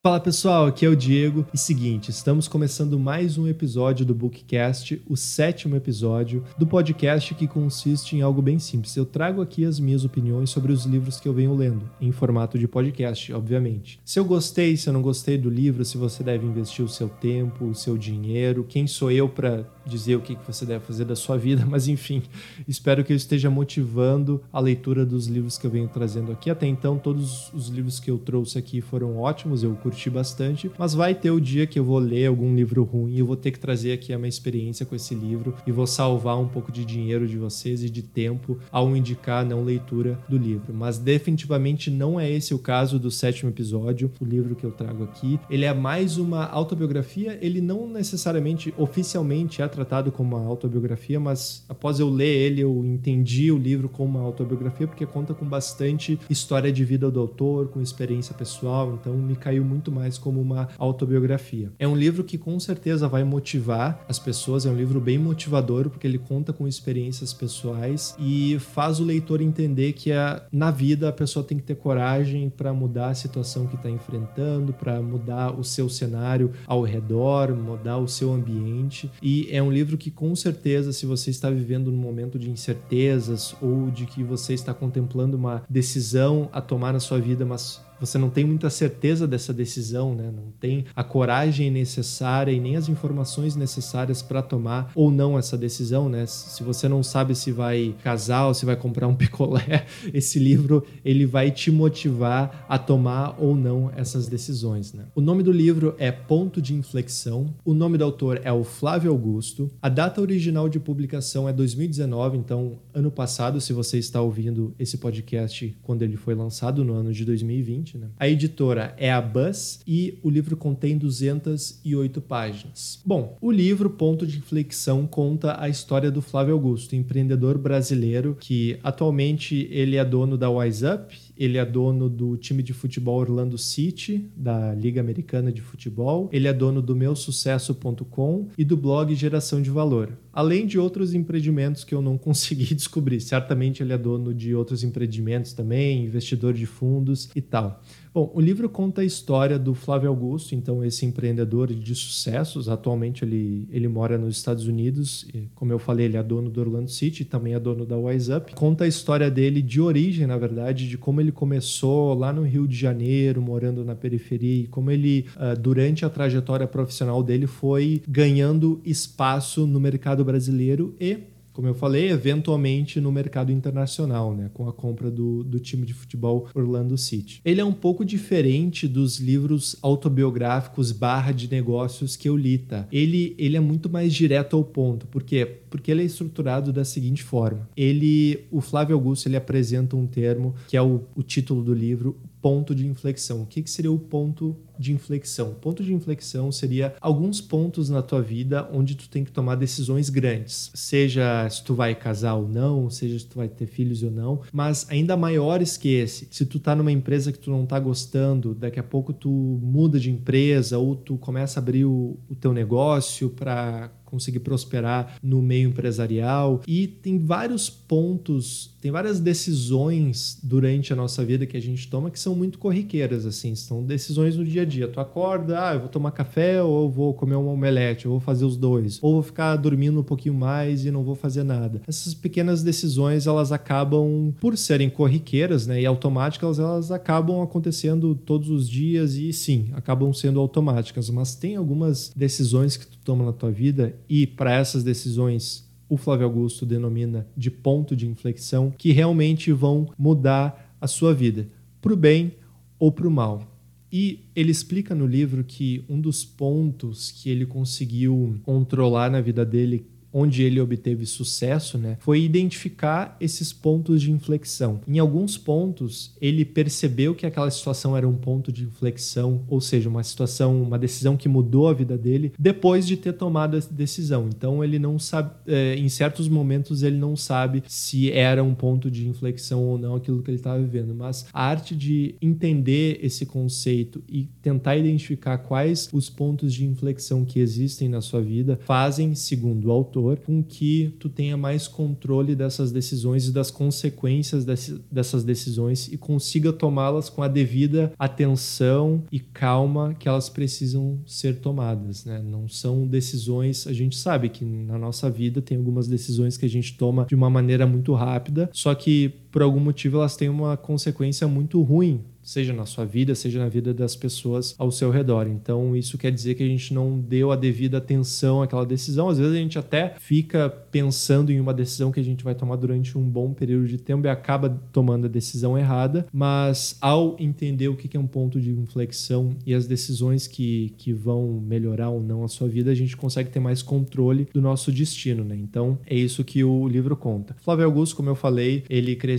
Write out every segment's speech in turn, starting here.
Fala pessoal, aqui é o Diego. E seguinte, estamos começando mais um episódio do Bookcast, o sétimo episódio do podcast que consiste em algo bem simples. Eu trago aqui as minhas opiniões sobre os livros que eu venho lendo, em formato de podcast, obviamente. Se eu gostei, se eu não gostei do livro, se você deve investir o seu tempo, o seu dinheiro, quem sou eu para dizer o que você deve fazer da sua vida, mas enfim, espero que eu esteja motivando a leitura dos livros que eu venho trazendo aqui. Até então, todos os livros que eu trouxe aqui foram ótimos, eu curti bastante, mas vai ter o dia que eu vou ler algum livro ruim e eu vou ter que trazer aqui a minha experiência com esse livro e vou salvar um pouco de dinheiro de vocês e de tempo ao indicar a não leitura do livro. Mas definitivamente não é esse o caso do sétimo episódio, o livro que eu trago aqui. Ele é mais uma autobiografia, ele não necessariamente oficialmente é tratado como uma autobiografia, mas após eu ler ele, eu entendi o livro como uma autobiografia porque conta com bastante história de vida do autor, com experiência pessoal, então me caiu muito mais como uma autobiografia. É um livro que com certeza vai motivar as pessoas, é um livro bem motivador porque ele conta com experiências pessoais e faz o leitor entender que a, na vida a pessoa tem que ter coragem para mudar a situação que está enfrentando, para mudar o seu cenário ao redor, mudar o seu ambiente. E é um livro que com certeza, se você está vivendo num momento de incertezas ou de que você está contemplando uma decisão a tomar na sua vida, mas você não tem muita certeza dessa decisão, né? Não tem a coragem necessária e nem as informações necessárias para tomar ou não essa decisão, né? Se você não sabe se vai casar ou se vai comprar um picolé, esse livro ele vai te motivar a tomar ou não essas decisões, né? O nome do livro é Ponto de Inflexão. O nome do autor é o Flávio Augusto. A data original de publicação é 2019, então ano passado, se você está ouvindo esse podcast quando ele foi lançado no ano de 2020 né? A editora é a Buzz e o livro contém 208 páginas. Bom, o livro Ponto de Inflexão conta a história do Flávio Augusto, empreendedor brasileiro que atualmente ele é dono da Wise Up ele é dono do time de futebol Orlando City, da Liga Americana de Futebol. Ele é dono do meusucesso.com e do blog Geração de Valor. Além de outros empreendimentos que eu não consegui descobrir. Certamente ele é dono de outros empreendimentos também, investidor de fundos e tal. Bom, o livro conta a história do Flávio Augusto, então esse empreendedor de sucessos. Atualmente ele, ele mora nos Estados Unidos. E, como eu falei, ele é dono do Orlando City, também é dono da Wise Up. Conta a história dele de origem, na verdade, de como ele começou lá no Rio de Janeiro, morando na periferia, e como ele, uh, durante a trajetória profissional dele, foi ganhando espaço no mercado brasileiro e como eu falei, eventualmente no mercado internacional, né, com a compra do, do time de futebol Orlando City. Ele é um pouco diferente dos livros autobiográficos barra de negócios que eu li, tá? Ele, ele é muito mais direto ao ponto. Por quê? Porque ele é estruturado da seguinte forma. Ele, o Flávio Augusto, ele apresenta um termo que é o, o título do livro, ponto de inflexão. O que, que seria o ponto de inflexão? Ponto de inflexão seria alguns pontos na tua vida onde tu tem que tomar decisões grandes, seja se tu vai casar ou não, seja se tu vai ter filhos ou não, mas ainda maiores que esse. Se tu tá numa empresa que tu não tá gostando, daqui a pouco tu muda de empresa ou tu começa a abrir o, o teu negócio para conseguir prosperar no meio empresarial. E tem vários pontos, tem várias decisões durante a nossa vida que a gente toma que são muito corriqueiras, assim, são decisões do dia a dia. Tu acorda, ah, eu vou tomar café ou vou comer um omelete, ou vou fazer os dois, ou vou ficar dormindo um pouquinho mais e não vou fazer nada. Essas pequenas decisões, elas acabam, por serem corriqueiras, né, e automáticas, elas acabam acontecendo todos os dias e sim, acabam sendo automáticas, mas tem algumas decisões que tu toma na tua vida e para essas decisões o Flávio Augusto denomina de ponto de inflexão que realmente vão mudar a sua vida, para o bem ou para o mal. E ele explica no livro que um dos pontos que ele conseguiu controlar na vida dele onde ele obteve sucesso, né, foi identificar esses pontos de inflexão. Em alguns pontos, ele percebeu que aquela situação era um ponto de inflexão, ou seja, uma situação, uma decisão que mudou a vida dele depois de ter tomado essa decisão. Então, ele não sabe, é, em certos momentos, ele não sabe se era um ponto de inflexão ou não aquilo que ele estava vivendo. Mas a arte de entender esse conceito e tentar identificar quais os pontos de inflexão que existem na sua vida fazem, segundo o autor com que tu tenha mais controle dessas decisões e das consequências dessas decisões e consiga tomá-las com a devida atenção e calma que elas precisam ser tomadas, né? Não são decisões, a gente sabe que na nossa vida tem algumas decisões que a gente toma de uma maneira muito rápida, só que por algum motivo elas têm uma consequência muito ruim seja na sua vida, seja na vida das pessoas ao seu redor. Então, isso quer dizer que a gente não deu a devida atenção àquela decisão. Às vezes a gente até fica pensando em uma decisão que a gente vai tomar durante um bom período de tempo e acaba tomando a decisão errada, mas ao entender o que é um ponto de inflexão e as decisões que, que vão melhorar ou não a sua vida, a gente consegue ter mais controle do nosso destino, né? Então, é isso que o livro conta. Flávio Augusto, como eu falei, ele cresceu,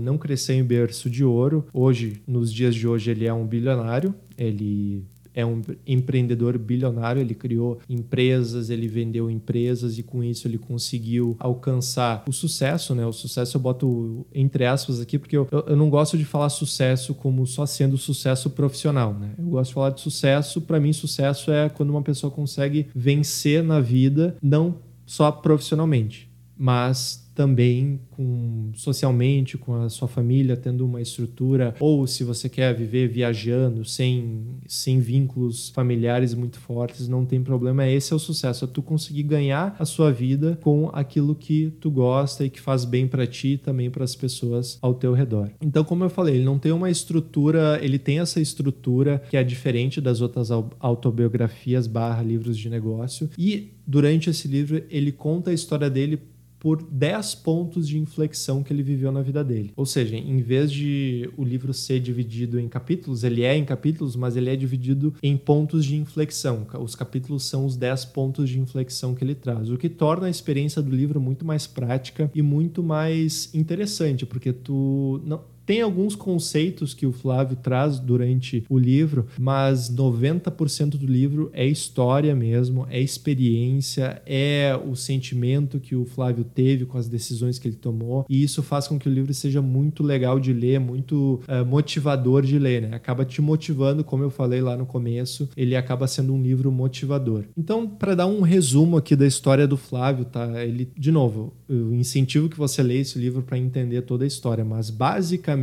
não cresceu em berço de ouro. Hoje, no nos dias de hoje ele é um bilionário, ele é um empreendedor bilionário, ele criou empresas, ele vendeu empresas e com isso ele conseguiu alcançar o sucesso, né? O sucesso eu boto entre aspas aqui porque eu, eu não gosto de falar sucesso como só sendo sucesso profissional, né? Eu gosto de falar de sucesso, para mim sucesso é quando uma pessoa consegue vencer na vida, não só profissionalmente, mas também com socialmente com a sua família tendo uma estrutura ou se você quer viver viajando sem sem vínculos familiares muito fortes não tem problema. Esse é o sucesso é tu conseguir ganhar a sua vida com aquilo que tu gosta e que faz bem para ti e também para as pessoas ao teu redor. Então como eu falei ele não tem uma estrutura ele tem essa estrutura que é diferente das outras autobiografias barra livros de negócio. E durante esse livro ele conta a história dele por 10 pontos de inflexão que ele viveu na vida dele. Ou seja, em vez de o livro ser dividido em capítulos, ele é em capítulos, mas ele é dividido em pontos de inflexão. Os capítulos são os 10 pontos de inflexão que ele traz, o que torna a experiência do livro muito mais prática e muito mais interessante, porque tu não tem alguns conceitos que o Flávio traz durante o livro, mas 90% do livro é história mesmo, é experiência, é o sentimento que o Flávio teve com as decisões que ele tomou, e isso faz com que o livro seja muito legal de ler, muito uh, motivador de ler, né? Acaba te motivando, como eu falei lá no começo, ele acaba sendo um livro motivador. Então, para dar um resumo aqui da história do Flávio, tá? Ele, de novo, eu incentivo que você leia esse livro para entender toda a história, mas basicamente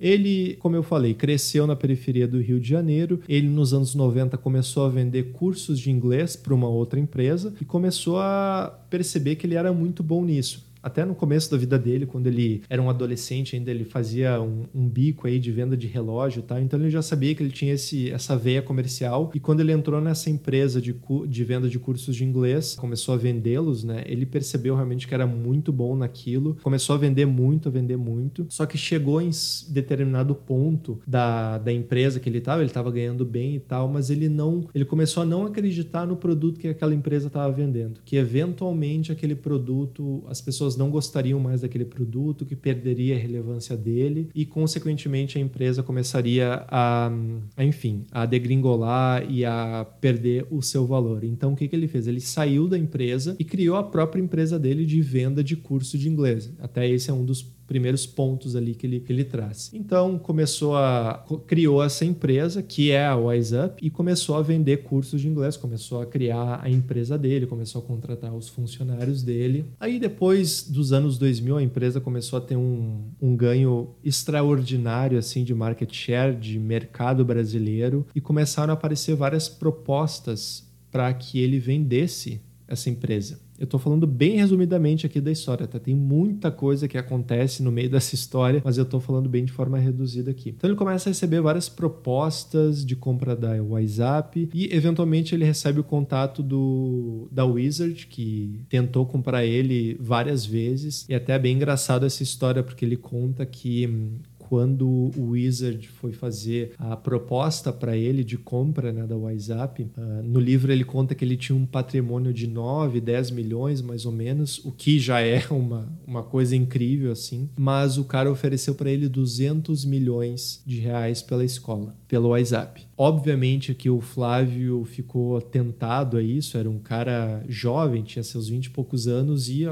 ele, como eu falei, cresceu na periferia do Rio de Janeiro. Ele, nos anos 90, começou a vender cursos de inglês para uma outra empresa e começou a perceber que ele era muito bom nisso até no começo da vida dele, quando ele era um adolescente ainda, ele fazia um, um bico aí de venda de relógio e tal. Então ele já sabia que ele tinha esse, essa veia comercial. E quando ele entrou nessa empresa de, de venda de cursos de inglês, começou a vendê-los, né? Ele percebeu realmente que era muito bom naquilo. Começou a vender muito, a vender muito. Só que chegou em determinado ponto da, da empresa que ele estava, ele estava ganhando bem e tal, mas ele não. Ele começou a não acreditar no produto que aquela empresa estava vendendo. Que eventualmente aquele produto, as pessoas pessoas não gostariam mais daquele produto, que perderia a relevância dele e, consequentemente, a empresa começaria a, enfim, a degringolar e a perder o seu valor. Então, o que, que ele fez? Ele saiu da empresa e criou a própria empresa dele de venda de curso de inglês. Até esse é um dos primeiros pontos ali que ele, que ele traz. Então começou a criou essa empresa que é a Wise Up e começou a vender cursos de inglês, começou a criar a empresa dele, começou a contratar os funcionários dele. Aí depois dos anos 2000 a empresa começou a ter um, um ganho extraordinário assim de market share, de mercado brasileiro e começaram a aparecer várias propostas para que ele vendesse essa empresa. Eu estou falando bem resumidamente aqui da história, tá? Tem muita coisa que acontece no meio dessa história, mas eu estou falando bem de forma reduzida aqui. Então ele começa a receber várias propostas de compra da WhatsApp e eventualmente ele recebe o contato do da Wizard que tentou comprar ele várias vezes e até é bem engraçado essa história porque ele conta que hum, quando o Wizard foi fazer a proposta para ele de compra né, da WhatsApp, uh, no livro ele conta que ele tinha um patrimônio de 9, 10 milhões mais ou menos, o que já é uma, uma coisa incrível assim, mas o cara ofereceu para ele 200 milhões de reais pela escola, pelo WhatsApp. Obviamente que o Flávio ficou tentado a isso, era um cara jovem, tinha seus 20 e poucos anos e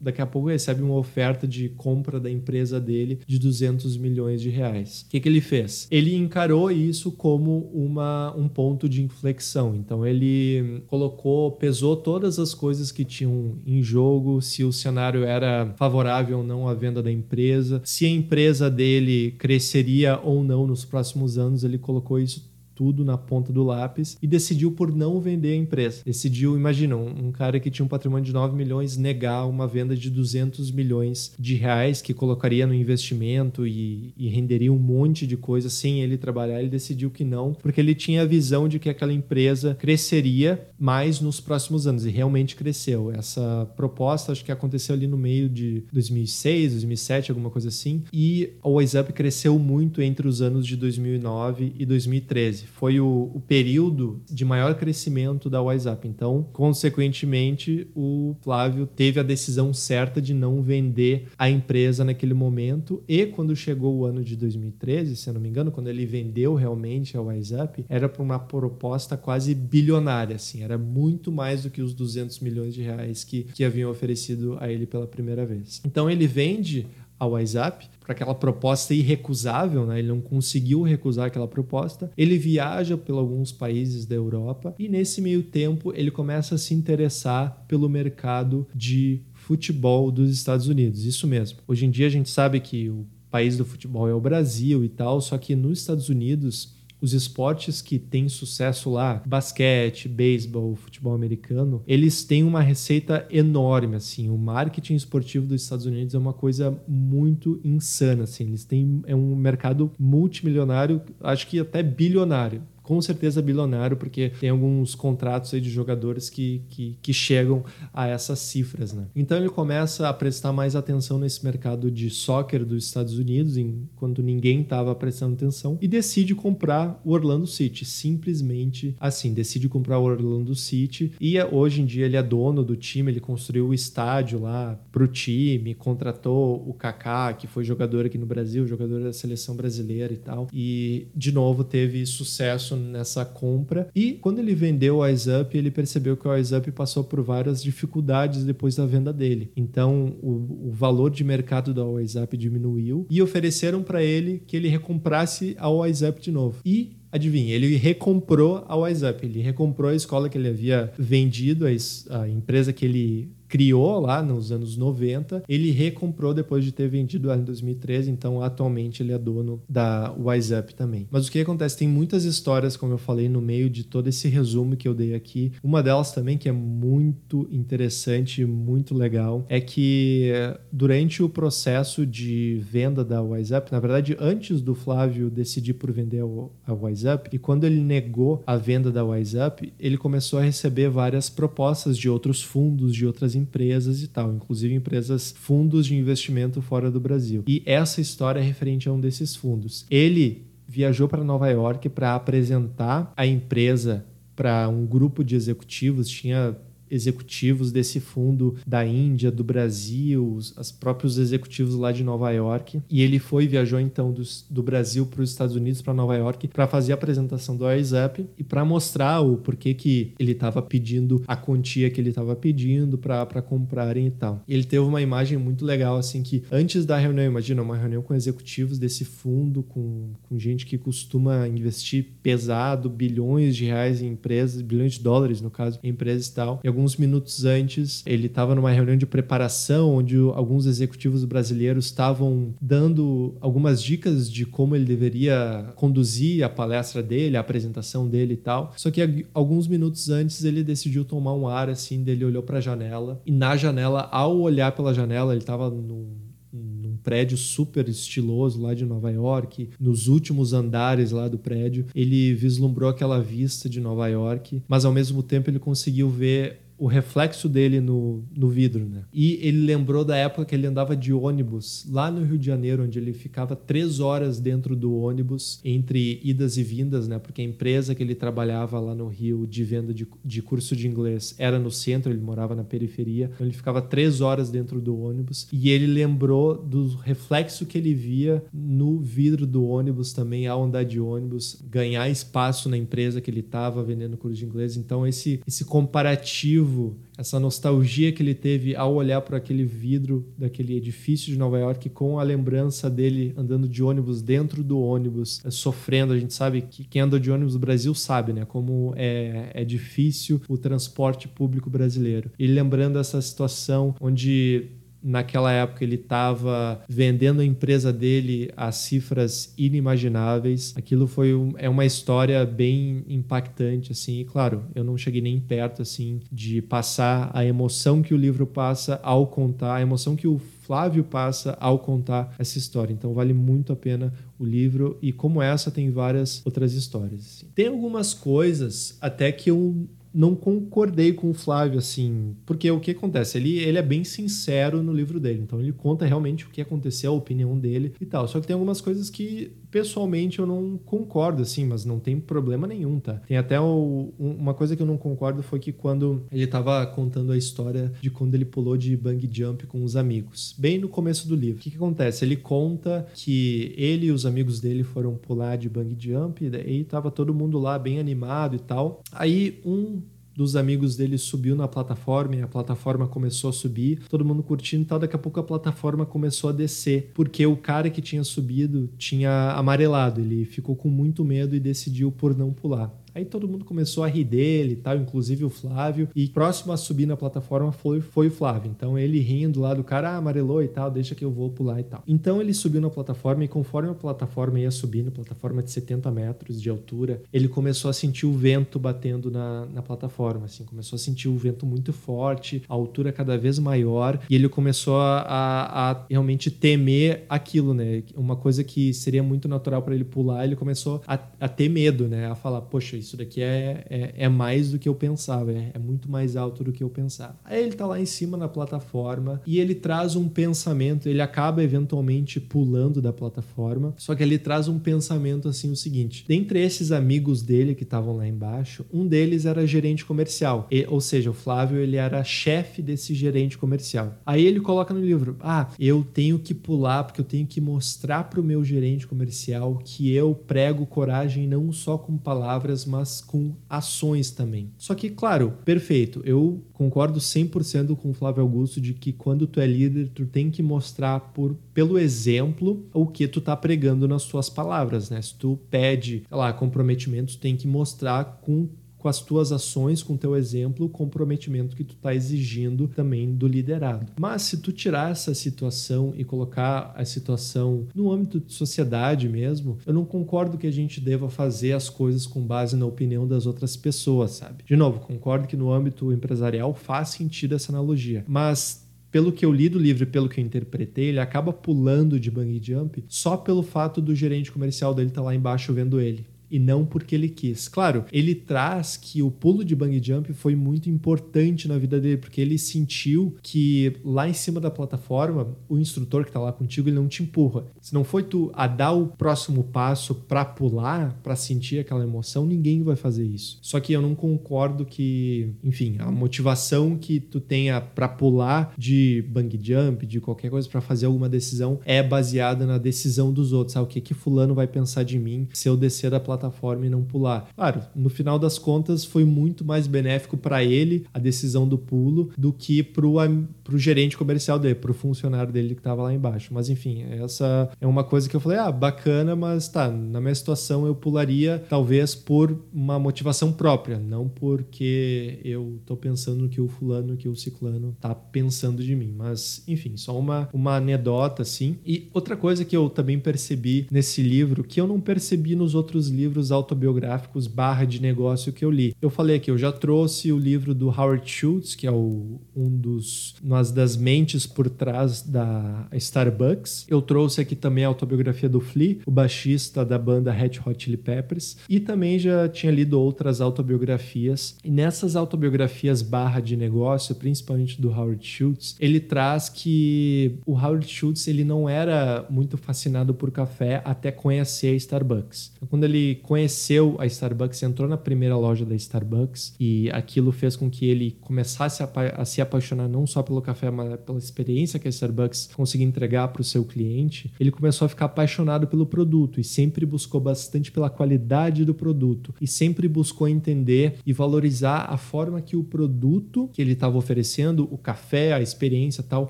daqui a pouco recebe uma oferta de compra da empresa dele de 200 milhões de reais. O que, que ele fez? Ele encarou isso como uma, um ponto de inflexão. Então ele colocou, pesou todas as coisas que tinham em jogo, se o cenário era favorável ou não à venda da empresa, se a empresa dele cresceria ou não nos próximos anos, ele colocou isso tudo na ponta do lápis e decidiu por não vender a empresa. Decidiu, imagina, um, cara que tinha um patrimônio de 9 milhões negar uma venda de 200 milhões de reais que colocaria no investimento e, e renderia um monte de coisa sem ele trabalhar. Ele decidiu que não, porque ele tinha a visão de que aquela empresa cresceria mais nos próximos anos e realmente cresceu. Essa proposta acho que aconteceu ali no meio de 2006, 2007, alguma coisa assim, e o WhatsApp cresceu muito entre os anos de 2009 e 2013 foi o, o, período de maior crescimento da WhatsApp. Então, consequentemente, o Flávio teve a decisão certa de não vender a empresa naquele momento. E quando chegou o ano de 2013, se eu não me engano, quando ele vendeu realmente a WhatsApp, era para uma proposta quase bilionária, assim, era muito mais do que os 200 milhões de reais que, que haviam oferecido a ele pela primeira vez. Então, ele vende a WhatsApp para aquela proposta irrecusável, né? ele não conseguiu recusar aquela proposta. Ele viaja por alguns países da Europa e nesse meio tempo ele começa a se interessar pelo mercado de futebol dos Estados Unidos. Isso mesmo. Hoje em dia a gente sabe que o país do futebol é o Brasil e tal, só que nos Estados Unidos os esportes que têm sucesso lá, basquete, beisebol, futebol americano, eles têm uma receita enorme, assim. O marketing esportivo dos Estados Unidos é uma coisa muito insana, assim. Eles têm é um mercado multimilionário, acho que até bilionário com certeza bilionário, porque tem alguns contratos aí de jogadores que, que, que, chegam a essas cifras, né? Então ele começa a prestar mais atenção nesse mercado de soccer dos Estados Unidos, enquanto ninguém estava prestando atenção, e decide comprar o Orlando City, simplesmente assim, decide comprar o Orlando City, e é, hoje em dia ele é dono do time, ele construiu o estádio lá para o time, contratou o Kaká, que foi jogador aqui no Brasil, jogador da seleção brasileira e tal, e de novo teve sucesso nessa compra. E quando ele vendeu o WhatsApp, ele percebeu que o WhatsApp passou por várias dificuldades depois da venda dele. Então, o, o valor de mercado da WhatsApp diminuiu e ofereceram para ele que ele recomprasse a WhatsApp de novo. E Adivinha, ele recomprou a WhatsApp, ele recomprou a escola que ele havia vendido, a, empresa que ele criou lá nos anos 90, ele recomprou depois de ter vendido ela em 2013, então atualmente ele é dono da WhatsApp também. Mas o que acontece? Tem muitas histórias, como eu falei, no meio de todo esse resumo que eu dei aqui. Uma delas também que é muito interessante, muito legal, é que durante o processo de venda da WhatsApp, na verdade, antes do Flávio decidir por vender a WhatsApp, e quando ele negou a venda da WhatsApp, ele começou a receber várias propostas de outros fundos, de outras empresas e tal, inclusive empresas, fundos de investimento fora do Brasil. E essa história é referente a um desses fundos. Ele viajou para Nova York para apresentar a empresa para um grupo de executivos, tinha executivos desse fundo da Índia, do Brasil, os próprios executivos lá de Nova York. E ele foi viajou então do, do Brasil para os Estados Unidos, para Nova York, para fazer a apresentação do WhatsApp e para mostrar o porquê que ele estava pedindo a quantia que ele estava pedindo para comprarem e tal. Ele teve uma imagem muito legal, assim, que antes da reunião, imagina, uma reunião com executivos desse fundo, com, com gente que costuma investir pesado, bilhões de reais em empresas, bilhões de dólares, no caso, em empresas e tal. E alguns minutos antes, ele estava numa reunião de preparação onde alguns executivos brasileiros estavam dando algumas dicas de como ele deveria conduzir a palestra dele, a apresentação dele e tal. Só que alguns minutos antes ele decidiu tomar um ar assim, dele olhou para a janela e na janela, ao olhar pela janela, ele estava num num prédio super estiloso lá de Nova York, nos últimos andares lá do prédio, ele vislumbrou aquela vista de Nova York, mas ao mesmo tempo ele conseguiu ver o reflexo dele no, no vidro, né? E ele lembrou da época que ele andava de ônibus lá no Rio de Janeiro, onde ele ficava três horas dentro do ônibus entre idas e vindas, né? Porque a empresa que ele trabalhava lá no Rio de venda de, de curso de inglês era no centro, ele morava na periferia, então ele ficava três horas dentro do ônibus e ele lembrou do reflexo que ele via no vidro do ônibus também ao andar de ônibus, ganhar espaço na empresa que ele estava vendendo curso de inglês. Então esse esse comparativo essa nostalgia que ele teve ao olhar para aquele vidro daquele edifício de Nova York com a lembrança dele andando de ônibus dentro do ônibus, eh, sofrendo. A gente sabe que quem anda de ônibus no Brasil sabe, né? Como é, é difícil o transporte público brasileiro. E lembrando essa situação onde naquela época ele estava vendendo a empresa dele a cifras inimagináveis. Aquilo foi um, é uma história bem impactante assim. E claro, eu não cheguei nem perto assim de passar a emoção que o livro passa ao contar, a emoção que o Flávio passa ao contar essa história. Então vale muito a pena o livro e como essa tem várias outras histórias. Assim. Tem algumas coisas até que eu não concordei com o Flávio, assim, porque o que acontece? Ele, ele é bem sincero no livro dele, então ele conta realmente o que aconteceu, a opinião dele e tal. Só que tem algumas coisas que pessoalmente eu não concordo, assim, mas não tem problema nenhum, tá? Tem até o, uma coisa que eu não concordo foi que quando ele tava contando a história de quando ele pulou de bang jump com os amigos, bem no começo do livro. O que, que acontece? Ele conta que ele e os amigos dele foram pular de bang jump e tava todo mundo lá bem animado e tal. Aí um dos amigos dele subiu na plataforma e a plataforma começou a subir, todo mundo curtindo e tal. Daqui a pouco a plataforma começou a descer, porque o cara que tinha subido tinha amarelado. Ele ficou com muito medo e decidiu por não pular. Aí todo mundo começou a rir dele e tal, inclusive o Flávio. E próximo a subir na plataforma foi, foi o Flávio. Então ele rindo lá do cara, ah, amarelou e tal, deixa que eu vou pular e tal. Então ele subiu na plataforma e conforme a plataforma ia subindo, plataforma de 70 metros de altura, ele começou a sentir o vento batendo na, na plataforma, assim, começou a sentir o vento muito forte, a altura cada vez maior, e ele começou a, a, a realmente temer aquilo, né? Uma coisa que seria muito natural para ele pular, ele começou a, a ter medo, né? A falar, poxa, isso daqui é, é, é mais do que eu pensava, é, é, muito mais alto do que eu pensava. Aí ele tá lá em cima na plataforma e ele traz um pensamento, ele acaba eventualmente pulando da plataforma, só que ele traz um pensamento assim, o seguinte, dentre esses amigos dele que estavam lá embaixo, um deles era gerente comercial, e, ou seja, o Flávio ele era chefe desse gerente comercial. Aí ele coloca no livro, ah, eu tenho que pular porque eu tenho que mostrar para o meu gerente comercial que eu prego coragem não só com palavras, mas com ações também. Só que, claro, perfeito, eu concordo 100% com o Flávio Augusto de que quando tu é líder, tu tem que mostrar por, pelo exemplo o que tu tá pregando nas tuas palavras, né? Se tu pede, sei lá, comprometimento, tu tem que mostrar com com as tuas ações, com o teu exemplo, o comprometimento que tu está exigindo também do liderado. Mas se tu tirar essa situação e colocar a situação no âmbito de sociedade mesmo, eu não concordo que a gente deva fazer as coisas com base na opinião das outras pessoas, sabe? De novo, concordo que no âmbito empresarial faz sentido essa analogia, mas pelo que eu li do livro e pelo que eu interpretei, ele acaba pulando de bungee jump só pelo fato do gerente comercial dele estar tá lá embaixo vendo ele e não porque ele quis. Claro, ele traz que o pulo de bungee jump foi muito importante na vida dele, porque ele sentiu que lá em cima da plataforma, o instrutor que tá lá contigo, ele não te empurra. Se não foi tu a dar o próximo passo para pular, para sentir aquela emoção, ninguém vai fazer isso. Só que eu não concordo que, enfim, a motivação que tu tenha para pular de bungee jump, de qualquer coisa para fazer alguma decisão é baseada na decisão dos outros. Ah, o que que fulano vai pensar de mim se eu descer da plataforma plataforma e não pular. Claro, no final das contas foi muito mais benéfico para ele a decisão do pulo do que pro, pro gerente comercial dele, pro funcionário dele que estava lá embaixo. Mas enfim, essa é uma coisa que eu falei, ah, bacana, mas tá, na minha situação eu pularia talvez por uma motivação própria, não porque eu tô pensando que o fulano, que o ciclano tá pensando de mim. Mas enfim, só uma, uma anedota assim. E outra coisa que eu também percebi nesse livro, que eu não percebi nos outros livros livros autobiográficos barra de negócio que eu li. Eu falei aqui, eu já trouxe o livro do Howard Schultz, que é o, um dos umas das mentes por trás da Starbucks. Eu trouxe aqui também a autobiografia do Flea, o baixista da banda Red Hot Chili Peppers, e também já tinha lido outras autobiografias. E nessas autobiografias barra de negócio, principalmente do Howard Schultz, ele traz que o Howard Schultz ele não era muito fascinado por café até conhecer a Starbucks. Então, quando ele conheceu a Starbucks, entrou na primeira loja da Starbucks e aquilo fez com que ele começasse a, a se apaixonar não só pelo café, mas pela experiência que a Starbucks conseguia entregar para o seu cliente. Ele começou a ficar apaixonado pelo produto e sempre buscou bastante pela qualidade do produto e sempre buscou entender e valorizar a forma que o produto que ele estava oferecendo, o café, a experiência tal,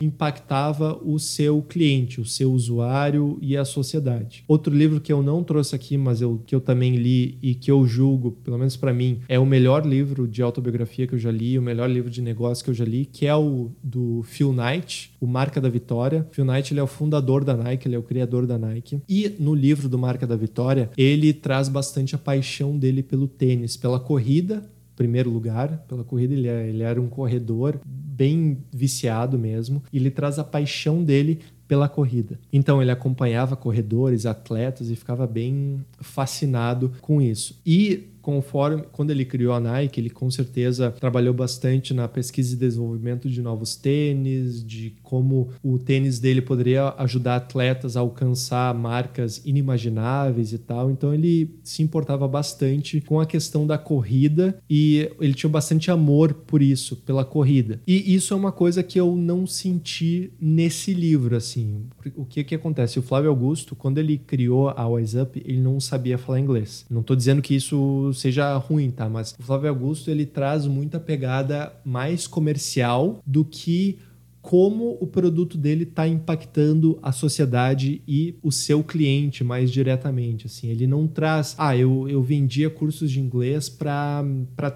impactava o seu cliente, o seu usuário e a sociedade. Outro livro que eu não trouxe aqui, mas eu, que eu também li e que eu julgo, pelo menos para mim, é o melhor livro de autobiografia que eu já li, o melhor livro de negócio que eu já li, que é o do Phil Knight, o Marca da Vitória. Phil Knight ele é o fundador da Nike, ele é o criador da Nike. E no livro do Marca da Vitória, ele traz bastante a paixão dele pelo tênis, pela corrida, primeiro lugar, pela corrida ele, é, ele era um corredor bem viciado mesmo, e ele traz a paixão dele pela corrida. Então ele acompanhava corredores, atletas e ficava bem fascinado com isso. E conforme quando ele criou a Nike, ele com certeza trabalhou bastante na pesquisa e desenvolvimento de novos tênis, de como o tênis dele poderia ajudar atletas a alcançar marcas inimagináveis e tal. Então ele se importava bastante com a questão da corrida e ele tinha bastante amor por isso, pela corrida. E isso é uma coisa que eu não senti nesse livro assim. O que que acontece? O Flávio Augusto, quando ele criou a Wise Up, ele não sabia falar inglês. Não estou dizendo que isso seja ruim, tá? Mas o Flávio Augusto ele traz muita pegada mais comercial do que como o produto dele está impactando a sociedade e o seu cliente mais diretamente. Assim, ele não traz, ah, eu, eu vendia cursos de inglês para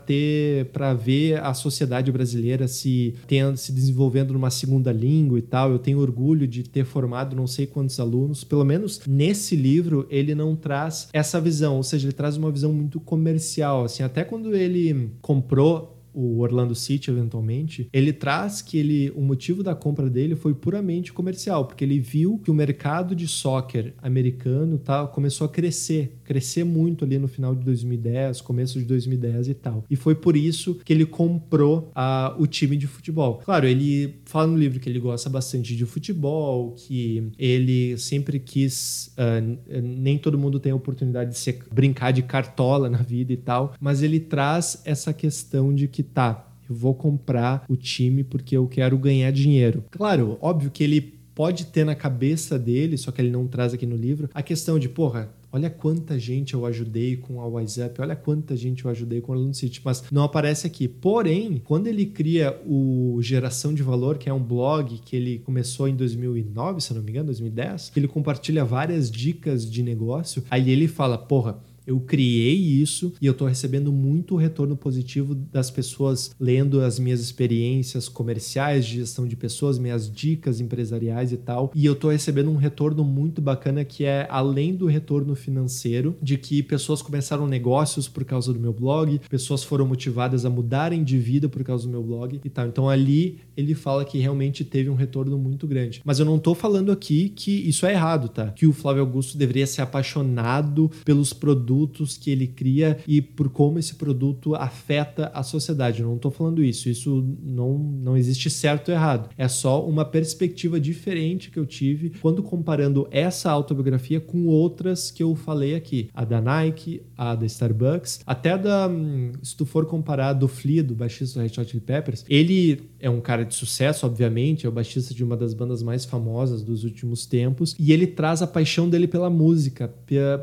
ter, para ver a sociedade brasileira se tendo, se desenvolvendo numa segunda língua e tal. Eu tenho orgulho de ter formado não sei quantos alunos. Pelo menos nesse livro ele não traz essa visão, ou seja, ele traz uma visão muito comercial. Assim, até quando ele comprou o Orlando City eventualmente, ele traz que ele o motivo da compra dele foi puramente comercial, porque ele viu que o mercado de soccer americano tá, começou a crescer, crescer muito ali no final de 2010, começo de 2010 e tal. E foi por isso que ele comprou a, o time de futebol. Claro, ele fala no livro que ele gosta bastante de futebol, que ele sempre quis, uh, nem todo mundo tem a oportunidade de ser, brincar de cartola na vida e tal, mas ele traz essa questão de que que tá, eu vou comprar o time porque eu quero ganhar dinheiro. Claro, óbvio que ele pode ter na cabeça dele, só que ele não traz aqui no livro, a questão de, porra, olha quanta gente eu ajudei com a WhatsApp, olha quanta gente eu ajudei com o Aluno City, mas não aparece aqui. Porém, quando ele cria o Geração de Valor, que é um blog que ele começou em 2009, se não me engano, 2010, que ele compartilha várias dicas de negócio, aí ele fala, porra, eu criei isso e eu estou recebendo muito retorno positivo das pessoas lendo as minhas experiências comerciais de gestão de pessoas, minhas dicas empresariais e tal. E eu estou recebendo um retorno muito bacana que é além do retorno financeiro, de que pessoas começaram negócios por causa do meu blog, pessoas foram motivadas a mudarem de vida por causa do meu blog e tal. Então ali ele fala que realmente teve um retorno muito grande. Mas eu não estou falando aqui que isso é errado, tá? Que o Flávio Augusto deveria ser apaixonado pelos produtos produtos que ele cria e por como esse produto afeta a sociedade. Eu não estou falando isso. Isso não, não existe certo ou errado. É só uma perspectiva diferente que eu tive quando comparando essa autobiografia com outras que eu falei aqui. A da Nike, a da Starbucks, até da. Hum, se tu for comparar do Flea, do baixista do Red Hot Chili Peppers, ele é um cara de sucesso, obviamente, é o baixista de uma das bandas mais famosas dos últimos tempos, e ele traz a paixão dele pela música,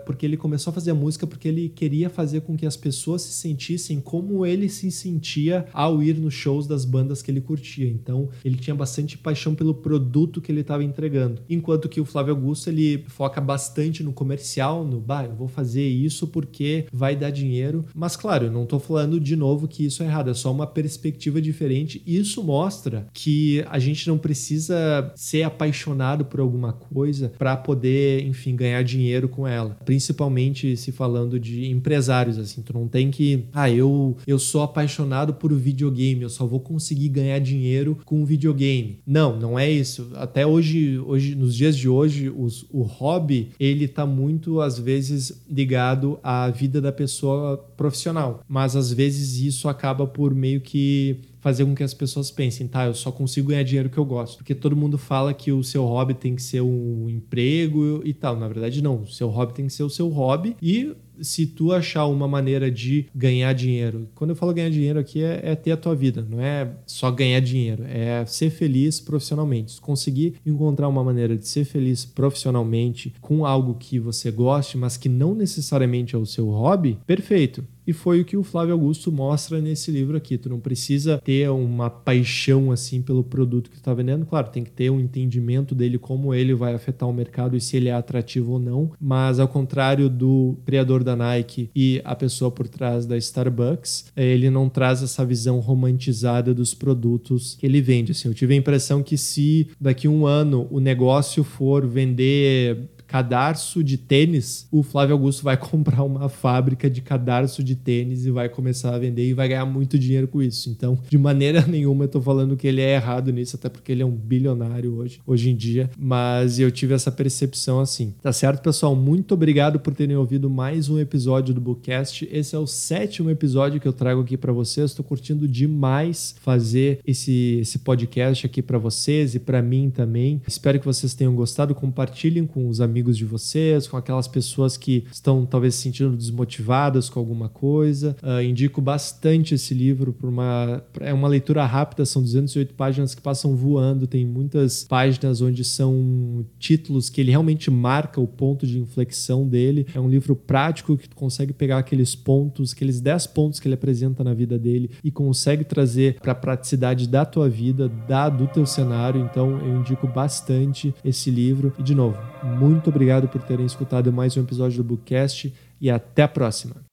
porque ele começou a fazer a música porque ele queria fazer com que as pessoas se sentissem como ele se sentia ao ir nos shows das bandas que ele curtia. Então, ele tinha bastante paixão pelo produto que ele estava entregando. Enquanto que o Flávio Augusto, ele foca bastante no comercial, no, bah, eu vou fazer isso porque vai dar dinheiro. Mas, claro, eu não estou falando de novo que isso é errado, é só uma perspectiva diferente. Isso mostra que a gente não precisa ser apaixonado por alguma coisa para poder, enfim, ganhar dinheiro com ela. Principalmente se falando falando de empresários, assim. Tu não tem que, ah, eu, eu sou apaixonado por videogame, eu só vou conseguir ganhar dinheiro com videogame. Não, não é isso. Até hoje, hoje nos dias de hoje, os, o hobby, ele tá muito, às vezes, ligado à vida da pessoa profissional. Mas, às vezes, isso acaba por meio que fazer com que as pessoas pensem, tá, eu só consigo ganhar dinheiro que eu gosto. Porque todo mundo fala que o seu hobby tem que ser um emprego e tal. Na verdade, não. O seu hobby tem que ser o seu hobby e se tu achar uma maneira de ganhar dinheiro, quando eu falo ganhar dinheiro aqui é, é ter a tua vida, não é só ganhar dinheiro, é ser feliz profissionalmente. Se conseguir encontrar uma maneira de ser feliz profissionalmente com algo que você goste, mas que não necessariamente é o seu hobby, perfeito. E foi o que o Flávio Augusto mostra nesse livro aqui. Tu não precisa ter uma paixão assim pelo produto que tu está vendendo. Claro, tem que ter um entendimento dele como ele vai afetar o mercado e se ele é atrativo ou não. Mas ao contrário do criador da Nike e a pessoa por trás da Starbucks, eh, ele não traz essa visão romantizada dos produtos que ele vende. Assim, eu tive a impressão que se daqui a um ano o negócio for vender cadarço de tênis, o Flávio Augusto vai comprar uma fábrica de cadarço de tênis e vai começar a vender e vai ganhar muito dinheiro com isso. Então, de maneira nenhuma eu tô falando que ele é errado nisso, até porque ele é um bilionário hoje, hoje em dia, mas eu tive essa percepção assim. Tá certo, pessoal? Muito obrigado por terem ouvido mais um episódio do Bookcast. Esse é o sétimo episódio que eu trago aqui para vocês. Estou curtindo demais fazer esse, esse podcast aqui para vocês e para mim também. Espero que vocês tenham gostado. Compartilhem com os amigos amigos de vocês, com aquelas pessoas que estão talvez se sentindo desmotivadas com alguma coisa. Uh, indico bastante esse livro por uma é uma leitura rápida, são 208 páginas que passam voando, tem muitas páginas onde são títulos que ele realmente marca o ponto de inflexão dele. É um livro prático que tu consegue pegar aqueles pontos, aqueles 10 pontos que ele apresenta na vida dele e consegue trazer para a praticidade da tua vida, da do teu cenário. Então eu indico bastante esse livro e de novo, muito obrigado por terem escutado mais um episódio do Bookcast e até a próxima.